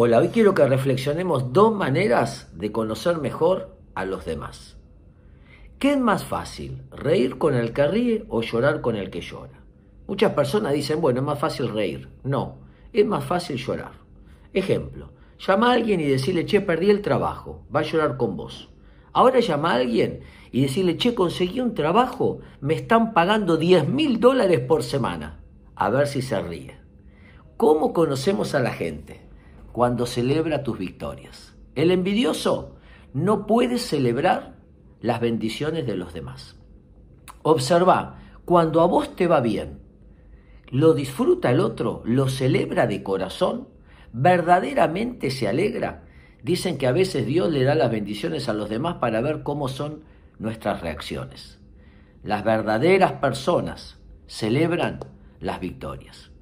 Hola, hoy quiero que reflexionemos dos maneras de conocer mejor a los demás. ¿Qué es más fácil, reír con el que ríe o llorar con el que llora? Muchas personas dicen, bueno, es más fácil reír. No, es más fácil llorar. Ejemplo, llama a alguien y decirle, che, perdí el trabajo, va a llorar con vos. Ahora llama a alguien y decirle, che, conseguí un trabajo, me están pagando 10 mil dólares por semana. A ver si se ríe. ¿Cómo conocemos a la gente? Cuando celebra tus victorias. El envidioso no puede celebrar las bendiciones de los demás. Observa, cuando a vos te va bien, lo disfruta el otro, lo celebra de corazón, verdaderamente se alegra. Dicen que a veces Dios le da las bendiciones a los demás para ver cómo son nuestras reacciones. Las verdaderas personas celebran las victorias.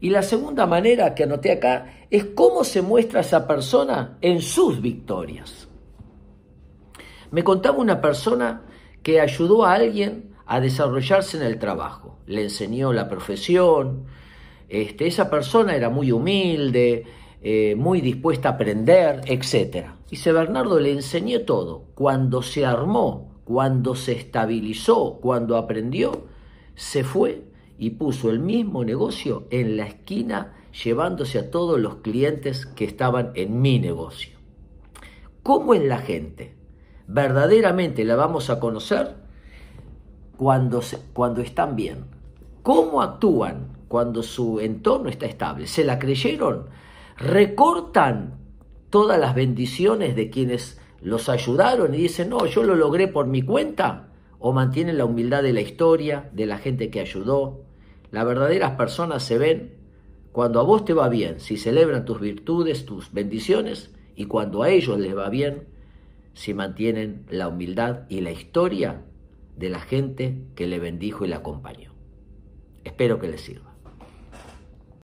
Y la segunda manera que anoté acá es cómo se muestra esa persona en sus victorias. Me contaba una persona que ayudó a alguien a desarrollarse en el trabajo, le enseñó la profesión, este, esa persona era muy humilde, eh, muy dispuesta a aprender, etc. Dice Bernardo, le enseñé todo. Cuando se armó, cuando se estabilizó, cuando aprendió, se fue y puso el mismo negocio en la esquina llevándose a todos los clientes que estaban en mi negocio. ¿Cómo es la gente? Verdaderamente la vamos a conocer cuando, cuando están bien. ¿Cómo actúan cuando su entorno está estable? ¿Se la creyeron? ¿Recortan todas las bendiciones de quienes los ayudaron y dicen, no, yo lo logré por mi cuenta? ¿O mantienen la humildad de la historia, de la gente que ayudó, las verdaderas personas se ven cuando a vos te va bien, si celebran tus virtudes, tus bendiciones, y cuando a ellos les va bien, si mantienen la humildad y la historia de la gente que le bendijo y le acompañó. Espero que les sirva.